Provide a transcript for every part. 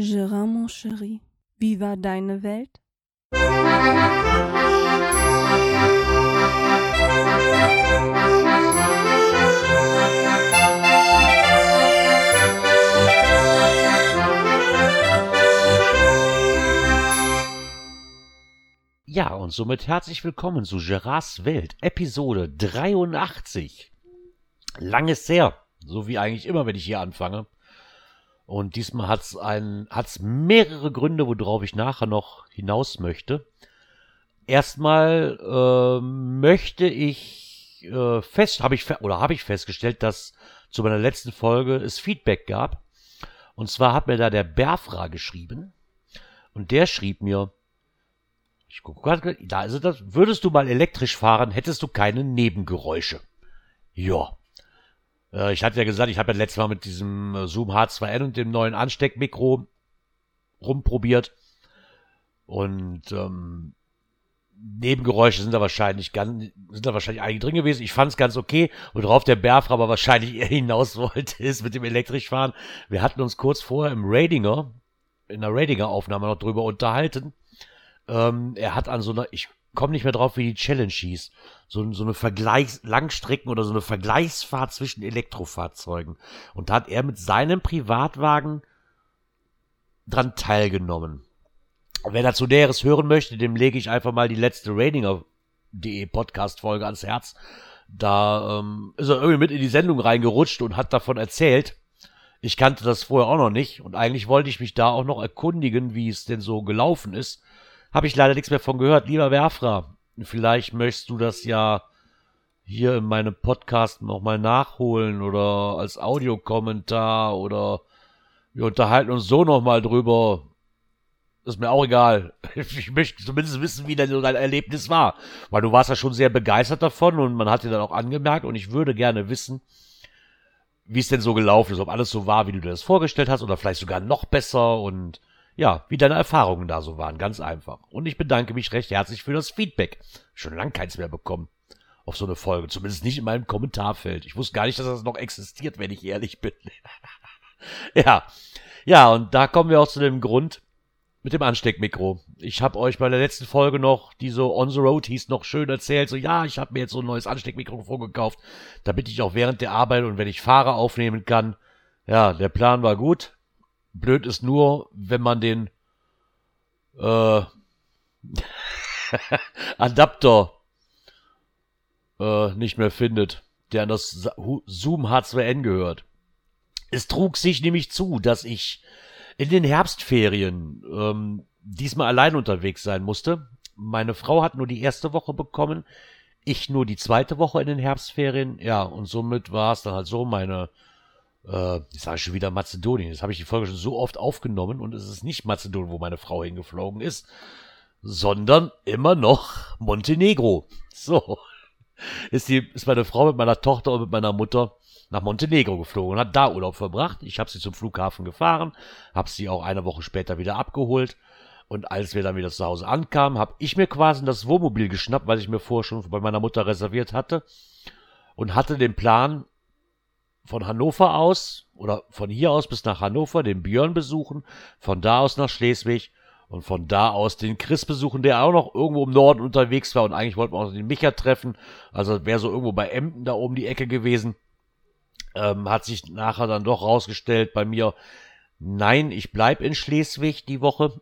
Gérard, mon chéri, wie war deine Welt? Ja, und somit herzlich willkommen zu Gerards Welt, Episode 83. Lang ist her, so wie eigentlich immer, wenn ich hier anfange. Und diesmal hat es hat's mehrere Gründe, worauf ich nachher noch hinaus möchte. Erstmal äh, möchte ich äh, fest, habe ich oder habe ich festgestellt, dass zu meiner letzten Folge es Feedback gab. Und zwar hat mir da der Berfra geschrieben. Und der schrieb mir, ich gucke gerade, da ist das. Würdest du mal elektrisch fahren, hättest du keine Nebengeräusche. Ja. Äh, ich hatte ja gesagt, ich habe ja letztes Mal mit diesem äh, Zoom H2N und dem neuen Ansteckmikro rumprobiert. Und ähm, Nebengeräusche sind da wahrscheinlich ganz, sind da wahrscheinlich einige drin gewesen. Ich fand es ganz okay. Worauf der Bärfer aber wahrscheinlich eher hinaus wollte, ist mit dem Elektrischfahren. Wir hatten uns kurz vorher im Radinger, in der Radinger-Aufnahme noch drüber unterhalten. Ähm, er hat an so einer, ich komme nicht mehr drauf, wie die Challenge hieß, so, so eine Vergleichs-, Langstrecken oder so eine Vergleichsfahrt zwischen Elektrofahrzeugen. Und da hat er mit seinem Privatwagen dran teilgenommen. Wer dazu Näheres hören möchte, dem lege ich einfach mal die letzte Ratinger.de Podcast-Folge ans Herz. Da ähm, ist er irgendwie mit in die Sendung reingerutscht und hat davon erzählt. Ich kannte das vorher auch noch nicht und eigentlich wollte ich mich da auch noch erkundigen, wie es denn so gelaufen ist. Habe ich leider nichts mehr von gehört. Lieber Werfra, vielleicht möchtest du das ja hier in meinem Podcast nochmal nachholen oder als Audiokommentar oder wir unterhalten uns so nochmal drüber. Ist mir auch egal. Ich möchte zumindest wissen, wie denn so dein Erlebnis war. Weil du warst ja schon sehr begeistert davon und man hat dir dann auch angemerkt und ich würde gerne wissen, wie es denn so gelaufen ist, ob alles so war, wie du dir das vorgestellt hast oder vielleicht sogar noch besser und ja, wie deine Erfahrungen da so waren, ganz einfach. Und ich bedanke mich recht herzlich für das Feedback. Schon lang keins mehr bekommen auf so eine Folge, zumindest nicht in meinem Kommentarfeld. Ich wusste gar nicht, dass das noch existiert, wenn ich ehrlich bin. ja, ja, und da kommen wir auch zu dem Grund mit dem Ansteckmikro. Ich habe euch bei der letzten Folge noch, die so on the road hieß, noch schön erzählt, so ja, ich habe mir jetzt so ein neues Ansteckmikrofon gekauft, damit ich auch während der Arbeit und wenn ich fahre aufnehmen kann. Ja, der Plan war gut. Blöd ist nur, wenn man den äh, Adapter äh, nicht mehr findet, der an das Zoom H2N gehört. Es trug sich nämlich zu, dass ich in den Herbstferien ähm, diesmal allein unterwegs sein musste. Meine Frau hat nur die erste Woche bekommen, ich nur die zweite Woche in den Herbstferien. Ja, und somit war es dann halt so, meine äh, ich sage schon wieder Mazedonien. Das habe ich die Folge schon so oft aufgenommen und es ist nicht Mazedonien, wo meine Frau hingeflogen ist, sondern immer noch Montenegro. So. Ist, die, ist meine Frau mit meiner Tochter und mit meiner Mutter nach Montenegro geflogen und hat da Urlaub verbracht. Ich habe sie zum Flughafen gefahren, habe sie auch eine Woche später wieder abgeholt. Und als wir dann wieder zu Hause ankamen, habe ich mir quasi das Wohnmobil geschnappt, weil ich mir vorher schon bei meiner Mutter reserviert hatte. Und hatte den Plan, von Hannover aus oder von hier aus bis nach Hannover den Björn besuchen, von da aus nach Schleswig und von da aus den Chris besuchen, der auch noch irgendwo im Norden unterwegs war und eigentlich wollten wir auch den Micha treffen, also wäre so irgendwo bei Emden da oben die Ecke gewesen. Ähm, hat sich nachher dann doch rausgestellt bei mir, nein, ich bleib in Schleswig die Woche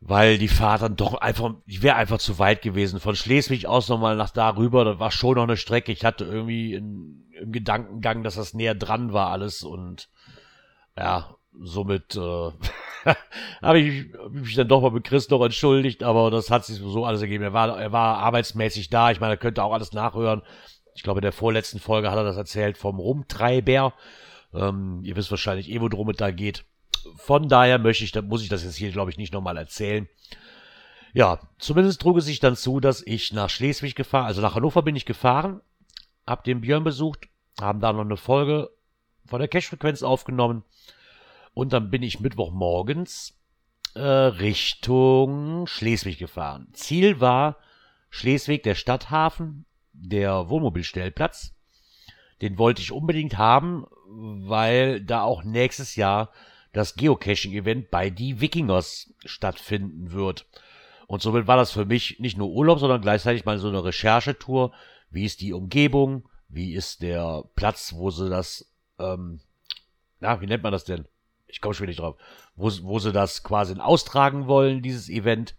weil die Fahrt dann doch einfach, die wäre einfach zu weit gewesen. Von Schleswig aus nochmal nach da rüber, das war schon noch eine Strecke. Ich hatte irgendwie in, im Gedankengang, dass das näher dran war alles und ja, somit äh, habe ich mich dann doch mal mit Chris noch entschuldigt, aber das hat sich so alles ergeben. Er war, er war arbeitsmäßig da, ich meine, er könnte auch alles nachhören. Ich glaube, in der vorletzten Folge hat er das erzählt vom Rumtreiber. Ähm, ihr wisst wahrscheinlich eh, worum es da geht von daher möchte ich, muss ich das jetzt hier, glaube ich, nicht nochmal erzählen. Ja, zumindest trug es sich dann zu, dass ich nach Schleswig gefahren, also nach Hannover bin ich gefahren, hab den Björn besucht, haben da noch eine Folge von der Cash-Frequenz aufgenommen und dann bin ich Mittwochmorgens äh, Richtung Schleswig gefahren. Ziel war Schleswig, der Stadthafen, der Wohnmobilstellplatz. Den wollte ich unbedingt haben, weil da auch nächstes Jahr das Geocaching-Event bei die Wikingers stattfinden wird. Und somit war das für mich nicht nur Urlaub, sondern gleichzeitig mal so eine Recherchetour. Wie ist die Umgebung? Wie ist der Platz, wo sie das, ähm, na, wie nennt man das denn? Ich komme schon nicht drauf. Wo, wo sie das quasi austragen wollen, dieses Event.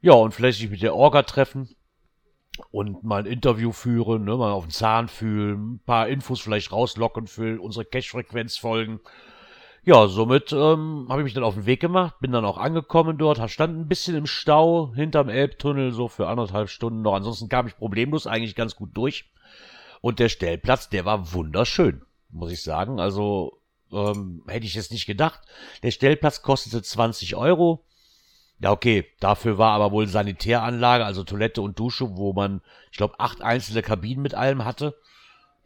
Ja, und vielleicht sich mit der Orga treffen und mal ein Interview führen, ne, mal auf den Zahn fühlen, ein paar Infos vielleicht rauslocken für unsere Cache-Frequenz folgen. Ja, somit ähm, habe ich mich dann auf den Weg gemacht, bin dann auch angekommen dort, stand ein bisschen im Stau hinterm Elbtunnel, so für anderthalb Stunden noch. Ansonsten kam ich problemlos eigentlich ganz gut durch. Und der Stellplatz, der war wunderschön, muss ich sagen. Also ähm, hätte ich jetzt nicht gedacht. Der Stellplatz kostete 20 Euro. Ja, okay, dafür war aber wohl Sanitäranlage, also Toilette und Dusche, wo man, ich glaube, acht einzelne Kabinen mit allem hatte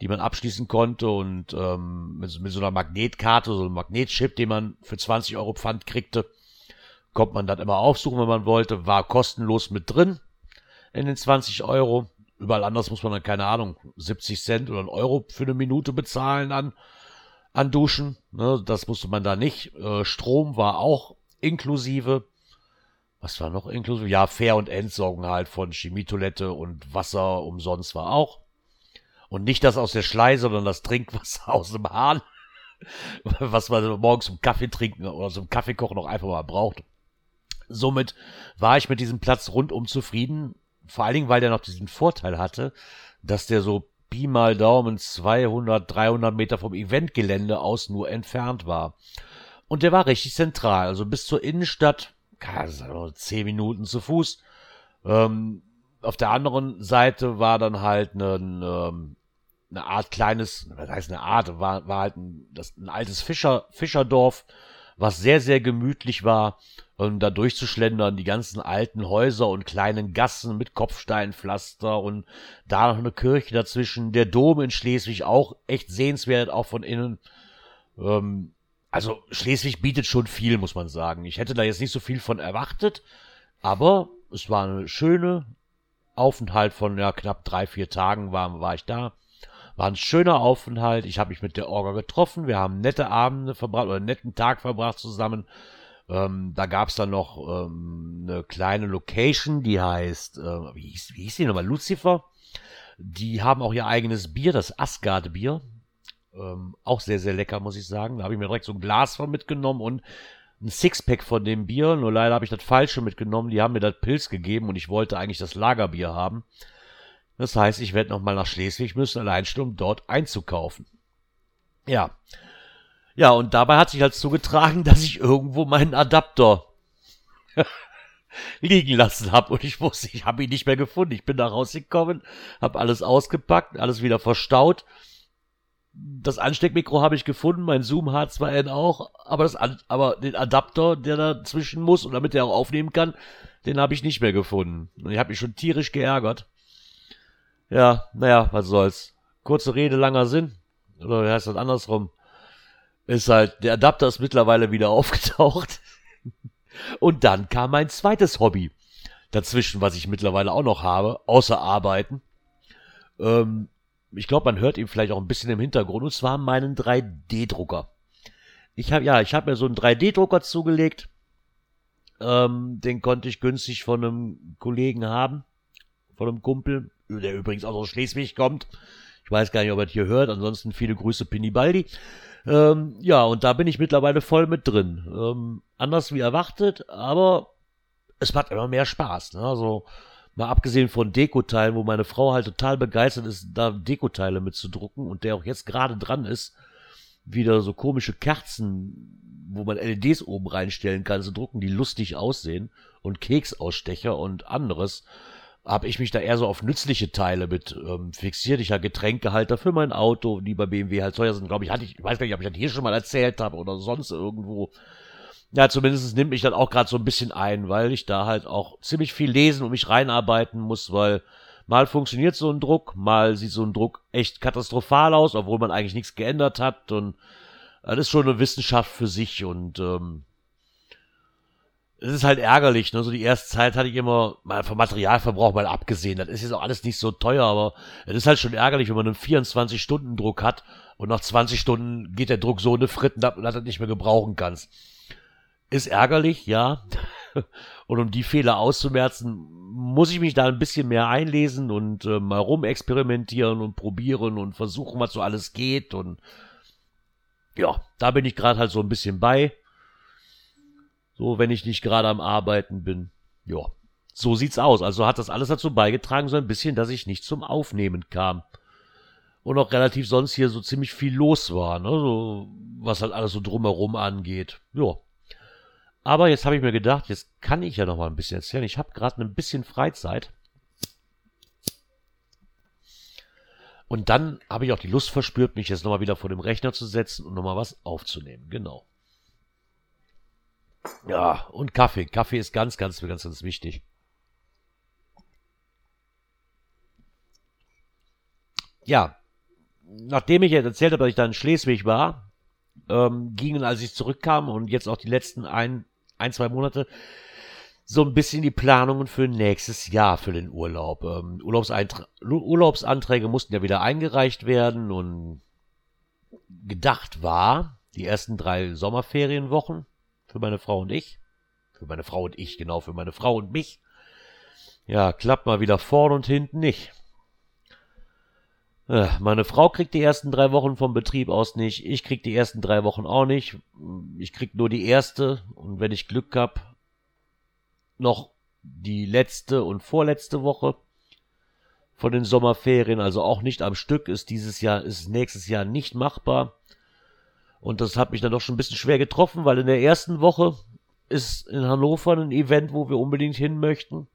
die man abschließen konnte und ähm, mit, mit so einer Magnetkarte, so einem Magnetchip, den man für 20 Euro Pfand kriegte, konnte man dann immer aufsuchen, wenn man wollte, war kostenlos mit drin in den 20 Euro. Überall anders muss man dann, keine Ahnung, 70 Cent oder einen Euro für eine Minute bezahlen an, an Duschen. Ne, das musste man da nicht. Äh, Strom war auch inklusive. Was war noch inklusive? Ja, Fair- und Entsorgung halt von Chemietoilette und Wasser umsonst war auch. Und nicht das aus der Schlei, sondern das Trinkwasser aus dem Hahn. Was man morgens zum Kaffee trinken oder zum Kaffee kochen auch einfach mal braucht. Somit war ich mit diesem Platz rundum zufrieden. Vor allen Dingen, weil der noch diesen Vorteil hatte, dass der so Pi mal Daumen 200, 300 Meter vom Eventgelände aus nur entfernt war. Und der war richtig zentral, also bis zur Innenstadt, zehn Minuten zu Fuß. Ähm, auf der anderen Seite war dann halt ein, ähm, eine Art kleines, was heißt eine Art, war, war halt ein, das, ein altes Fischer, Fischerdorf, was sehr, sehr gemütlich war. Und da durchzuschlendern, die ganzen alten Häuser und kleinen Gassen mit Kopfsteinpflaster und da noch eine Kirche dazwischen. Der Dom in Schleswig auch echt sehenswert, auch von innen. Ähm, also Schleswig bietet schon viel, muss man sagen. Ich hätte da jetzt nicht so viel von erwartet, aber es war eine schöne Aufenthalt von ja, knapp drei, vier Tagen war, war ich da. War ein schöner Aufenthalt. Ich habe mich mit der Orga getroffen. Wir haben nette Abende verbracht oder einen netten Tag verbracht zusammen. Ähm, da gab es dann noch ähm, eine kleine Location, die heißt, äh, wie, hieß, wie hieß die nochmal? Lucifer. Die haben auch ihr eigenes Bier, das Asgard-Bier. Ähm, auch sehr, sehr lecker, muss ich sagen. Da habe ich mir direkt so ein Glas von mitgenommen und ein Sixpack von dem Bier. Nur leider habe ich das falsche mitgenommen. Die haben mir das Pilz gegeben und ich wollte eigentlich das Lagerbier haben. Das heißt, ich werde nochmal nach Schleswig müssen, allein schon um dort einzukaufen. Ja. Ja, und dabei hat sich halt zugetragen, dass ich irgendwo meinen Adapter liegen lassen habe und ich wusste, ich habe ihn nicht mehr gefunden. Ich bin da rausgekommen, habe alles ausgepackt, alles wieder verstaut. Das Ansteckmikro habe ich gefunden, mein Zoom H2N auch, aber das aber den Adapter, der dazwischen muss und damit er auch aufnehmen kann, den habe ich nicht mehr gefunden. Und ich habe mich schon tierisch geärgert. Ja, naja, was soll's. Kurze Rede, langer Sinn. Oder heißt das andersrum? Ist halt, der Adapter ist mittlerweile wieder aufgetaucht. Und dann kam mein zweites Hobby dazwischen, was ich mittlerweile auch noch habe, außer Arbeiten. Ähm, ich glaube, man hört ihn vielleicht auch ein bisschen im Hintergrund, und zwar meinen 3D-Drucker. Ich habe ja, ich habe mir so einen 3D-Drucker zugelegt. Ähm, den konnte ich günstig von einem Kollegen haben, von einem Kumpel der übrigens auch aus Schleswig kommt. Ich weiß gar nicht, ob er hier hört. Ansonsten viele Grüße, Pinibaldi. Ähm, ja, und da bin ich mittlerweile voll mit drin. Ähm, anders wie erwartet, aber es macht immer mehr Spaß. Ne? Also mal abgesehen von Dekoteilen, wo meine Frau halt total begeistert ist, da Dekoteile mitzudrucken und der auch jetzt gerade dran ist, wieder so komische Kerzen, wo man LEDs oben reinstellen kann, zu drucken, die lustig aussehen und Keksausstecher und anderes habe ich mich da eher so auf nützliche Teile mit ähm, fixiert. Ich habe Getränkehalter für mein Auto, die bei BMW halt teuer sind, glaube ich, hatte ich, ich weiß gar nicht, ob ich das hier schon mal erzählt habe oder sonst irgendwo. Ja, zumindest nimmt mich das auch gerade so ein bisschen ein, weil ich da halt auch ziemlich viel lesen und mich reinarbeiten muss, weil mal funktioniert so ein Druck, mal sieht so ein Druck echt katastrophal aus, obwohl man eigentlich nichts geändert hat und das ist schon eine Wissenschaft für sich und ähm, es ist halt ärgerlich, ne? So die erste Zeit hatte ich immer mal vom Materialverbrauch mal abgesehen. Das ist jetzt auch alles nicht so teuer, aber es ist halt schon ärgerlich, wenn man einen 24-Stunden-Druck hat und nach 20 Stunden geht der Druck so eine Fritten ab, dass du nicht mehr gebrauchen kannst. Ist ärgerlich, ja. Und um die Fehler auszumerzen, muss ich mich da ein bisschen mehr einlesen und äh, mal rumexperimentieren und probieren und versuchen, was so alles geht. Und ja, da bin ich gerade halt so ein bisschen bei. So, wenn ich nicht gerade am Arbeiten bin. Ja, so sieht's aus. Also hat das alles dazu beigetragen, so ein bisschen, dass ich nicht zum Aufnehmen kam. Und auch relativ sonst hier so ziemlich viel los war, ne? So, was halt alles so drumherum angeht. Ja. Aber jetzt habe ich mir gedacht, jetzt kann ich ja noch mal ein bisschen erzählen. Ich habe gerade ein bisschen Freizeit. Und dann habe ich auch die Lust verspürt, mich jetzt nochmal wieder vor dem Rechner zu setzen und nochmal was aufzunehmen. Genau. Ja, und Kaffee. Kaffee ist ganz, ganz, ganz, ganz wichtig. Ja, nachdem ich jetzt erzählt habe, dass ich da in Schleswig war, ähm, gingen, als ich zurückkam und jetzt auch die letzten ein, ein, zwei Monate, so ein bisschen die Planungen für nächstes Jahr für den Urlaub. Ähm, Urlaubsanträge mussten ja wieder eingereicht werden und gedacht war, die ersten drei Sommerferienwochen für meine Frau und ich. Für meine Frau und ich, genau, für meine Frau und mich. Ja, klappt mal wieder vorn und hinten nicht. Äh, meine Frau kriegt die ersten drei Wochen vom Betrieb aus nicht. Ich krieg die ersten drei Wochen auch nicht. Ich krieg nur die erste. Und wenn ich Glück hab, noch die letzte und vorletzte Woche von den Sommerferien. Also auch nicht am Stück. Ist dieses Jahr, ist nächstes Jahr nicht machbar. Und das hat mich dann doch schon ein bisschen schwer getroffen, weil in der ersten Woche ist in Hannover ein Event, wo wir unbedingt hin möchten.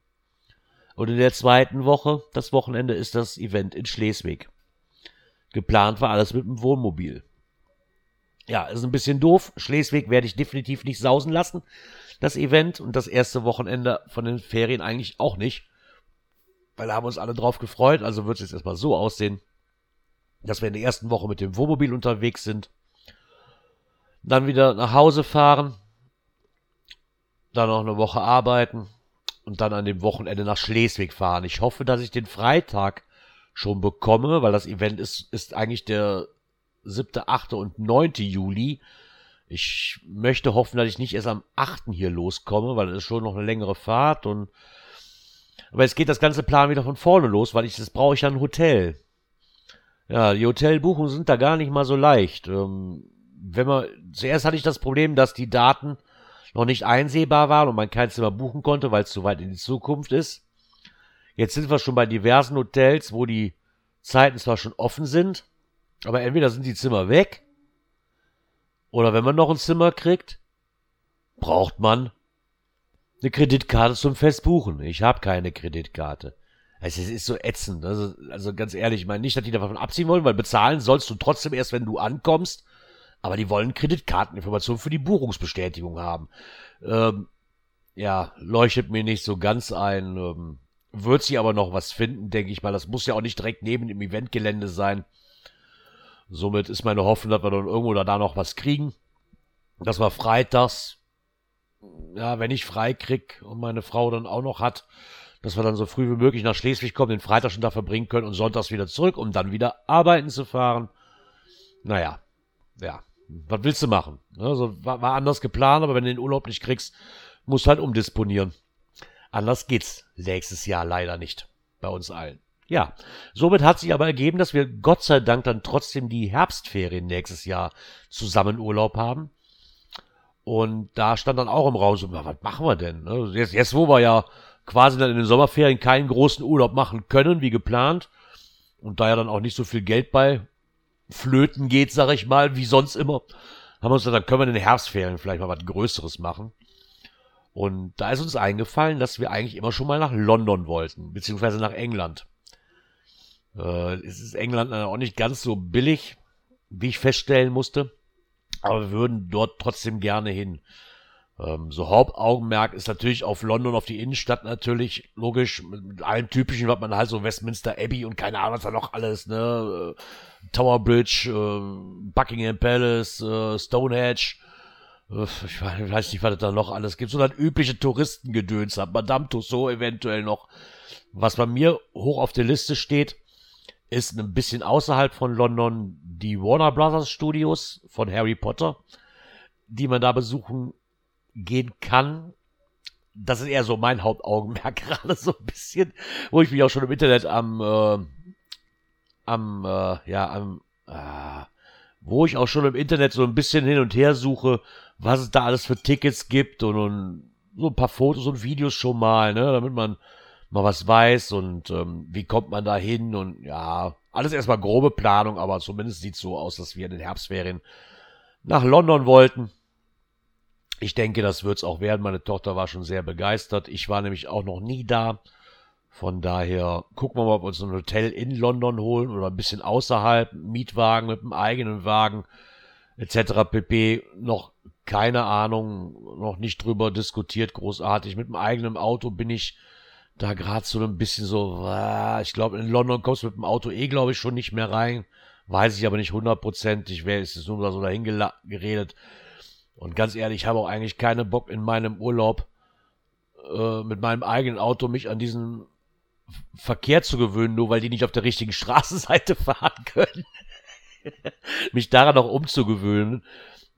Und in der zweiten Woche, das Wochenende, ist das Event in Schleswig. Geplant war alles mit dem Wohnmobil. Ja, ist ein bisschen doof. Schleswig werde ich definitiv nicht sausen lassen, das Event. Und das erste Wochenende von den Ferien eigentlich auch nicht. Weil da haben uns alle drauf gefreut. Also wird es jetzt erstmal so aussehen, dass wir in der ersten Woche mit dem Wohnmobil unterwegs sind dann wieder nach Hause fahren, dann noch eine Woche arbeiten und dann an dem Wochenende nach Schleswig fahren. Ich hoffe, dass ich den Freitag schon bekomme, weil das Event ist, ist eigentlich der siebte, achte und neunte Juli. Ich möchte hoffen, dass ich nicht erst am achten hier loskomme, weil es ist schon noch eine längere Fahrt und aber jetzt geht das ganze Plan wieder von vorne los, weil ich das brauche ich ja ein Hotel. Ja, die Hotelbuchungen sind da gar nicht mal so leicht. Ähm, wenn man, zuerst hatte ich das Problem, dass die Daten noch nicht einsehbar waren und man kein Zimmer buchen konnte, weil es zu weit in die Zukunft ist. Jetzt sind wir schon bei diversen Hotels, wo die Zeiten zwar schon offen sind, aber entweder sind die Zimmer weg, oder wenn man noch ein Zimmer kriegt, braucht man eine Kreditkarte zum Festbuchen. Ich habe keine Kreditkarte. Es ist so ätzend. Also, also ganz ehrlich, ich meine nicht, dass die davon abziehen wollen, weil bezahlen sollst du trotzdem erst, wenn du ankommst aber die wollen Kreditkarteninformationen für die Buchungsbestätigung haben. Ähm, ja, leuchtet mir nicht so ganz ein. Ähm, wird sie aber noch was finden, denke ich mal. Das muss ja auch nicht direkt neben dem Eventgelände sein. Somit ist meine Hoffnung, dass wir dann irgendwo da noch was kriegen. Dass wir freitags, ja, wenn ich frei krieg und meine Frau dann auch noch hat, dass wir dann so früh wie möglich nach Schleswig kommen, den Freitag schon da verbringen können und sonntags wieder zurück, um dann wieder arbeiten zu fahren. Naja, ja was willst du machen? Also war, war anders geplant, aber wenn du den Urlaub nicht kriegst, musst du halt umdisponieren. Anders geht's nächstes Jahr leider nicht. Bei uns allen. Ja, somit hat sich aber ergeben, dass wir Gott sei Dank dann trotzdem die Herbstferien nächstes Jahr zusammen Urlaub haben. Und da stand dann auch im Raum so, was machen wir denn? Ne? Jetzt, jetzt, wo wir ja quasi dann in den Sommerferien keinen großen Urlaub machen können, wie geplant, und da ja dann auch nicht so viel Geld bei flöten geht, sag ich mal, wie sonst immer, haben wir uns gesagt, dann können wir in den Herbstferien vielleicht mal was Größeres machen. Und da ist uns eingefallen, dass wir eigentlich immer schon mal nach London wollten, beziehungsweise nach England. Äh, es ist England auch nicht ganz so billig, wie ich feststellen musste, aber wir würden dort trotzdem gerne hin. Ähm, so Hauptaugenmerk ist natürlich auf London, auf die Innenstadt natürlich, logisch, mit allen typischen, was man halt so Westminster Abbey und keine Ahnung, was da noch alles, ne, Tower Bridge, äh, Buckingham Palace, äh, Stonehenge, ich weiß nicht, was es da noch alles gibt, so das übliche Touristengedöns hat. Madame Tussauds eventuell noch. Was bei mir hoch auf der Liste steht, ist ein bisschen außerhalb von London die Warner Brothers Studios von Harry Potter, die man da besuchen gehen kann. Das ist eher so mein Hauptaugenmerk gerade so ein bisschen, wo ich mich auch schon im Internet am, äh, am, äh, ja, am, äh, wo ich auch schon im Internet so ein bisschen hin und her suche, was es da alles für Tickets gibt und, und so ein paar Fotos und Videos schon mal, ne, damit man mal was weiß und ähm, wie kommt man da hin und ja, alles erstmal grobe Planung, aber zumindest sieht so aus, dass wir in den Herbstferien nach London wollten. Ich denke, das wird's auch werden. Meine Tochter war schon sehr begeistert. Ich war nämlich auch noch nie da. Von daher gucken wir mal, ob wir uns ein Hotel in London holen oder ein bisschen außerhalb, Mietwagen mit einem eigenen Wagen etc. pp. Noch keine Ahnung, noch nicht drüber diskutiert, großartig. Mit dem eigenen Auto bin ich da gerade so ein bisschen so, ah, ich glaube, in London kommst du mit dem Auto eh, glaube ich, schon nicht mehr rein. Weiß ich aber nicht hundertprozentig, wer ist es nur so dahin geredet. Und ganz ehrlich, ich habe auch eigentlich keinen Bock in meinem Urlaub äh, mit meinem eigenen Auto mich an diesen Verkehr zu gewöhnen, nur weil die nicht auf der richtigen Straßenseite fahren können. mich daran auch umzugewöhnen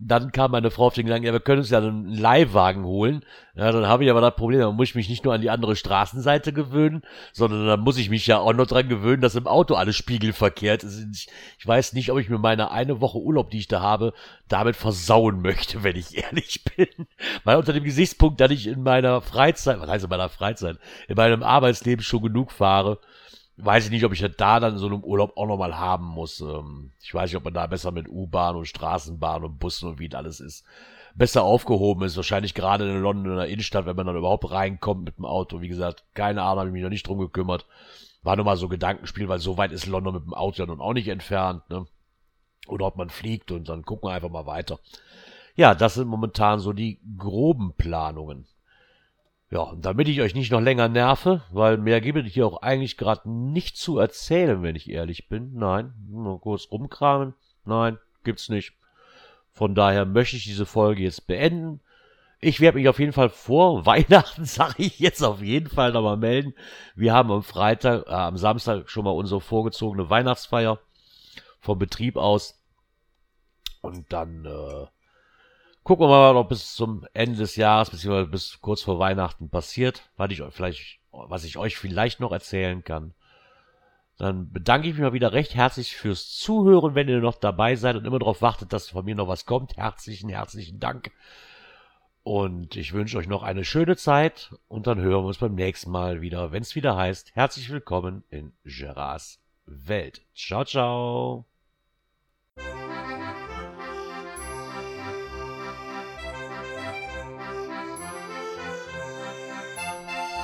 dann kam meine Frau auf den Gedanken, ja, wir können uns ja einen Leihwagen holen. Ja, dann habe ich aber das Problem, dann muss ich mich nicht nur an die andere Straßenseite gewöhnen, sondern dann muss ich mich ja auch noch dran gewöhnen, dass im Auto alles spiegelverkehrt ist. Ich, ich weiß nicht, ob ich mir meine eine Woche Urlaub, die ich da habe, damit versauen möchte, wenn ich ehrlich bin. Weil unter dem Gesichtspunkt, dass ich in meiner Freizeit, was heißt in meiner Freizeit, in meinem Arbeitsleben schon genug fahre, weiß ich nicht, ob ich das da dann so einem Urlaub auch nochmal haben muss. Ähm, ich weiß nicht, ob man da besser mit U-Bahn und Straßenbahn und Bussen und wie das alles ist, besser aufgehoben ist. Wahrscheinlich gerade in London in der Innenstadt, wenn man dann überhaupt reinkommt mit dem Auto. Wie gesagt, keine Ahnung, habe ich mich noch nicht drum gekümmert. War nur mal so Gedankenspiel, weil so weit ist London mit dem Auto ja nun auch nicht entfernt, ne? Oder ob man fliegt und dann gucken wir einfach mal weiter. Ja, das sind momentan so die groben Planungen. Ja, damit ich euch nicht noch länger nerve, weil mehr gibt es hier auch eigentlich gerade nicht zu erzählen, wenn ich ehrlich bin. Nein, nur kurz rumkramen. Nein, gibt's nicht. Von daher möchte ich diese Folge jetzt beenden. Ich werde mich auf jeden Fall vor Weihnachten, sage ich jetzt auf jeden Fall nochmal melden. Wir haben am Freitag, äh, am Samstag schon mal unsere vorgezogene Weihnachtsfeier vom Betrieb aus. Und dann äh, Gucken wir mal, ob bis zum Ende des Jahres, beziehungsweise bis kurz vor Weihnachten passiert, was ich euch vielleicht, was ich euch vielleicht noch erzählen kann. Dann bedanke ich mich mal wieder recht herzlich fürs Zuhören, wenn ihr noch dabei seid und immer darauf wartet, dass von mir noch was kommt. Herzlichen, herzlichen Dank. Und ich wünsche euch noch eine schöne Zeit und dann hören wir uns beim nächsten Mal wieder, wenn es wieder heißt, herzlich willkommen in Gerards Welt. Ciao, ciao.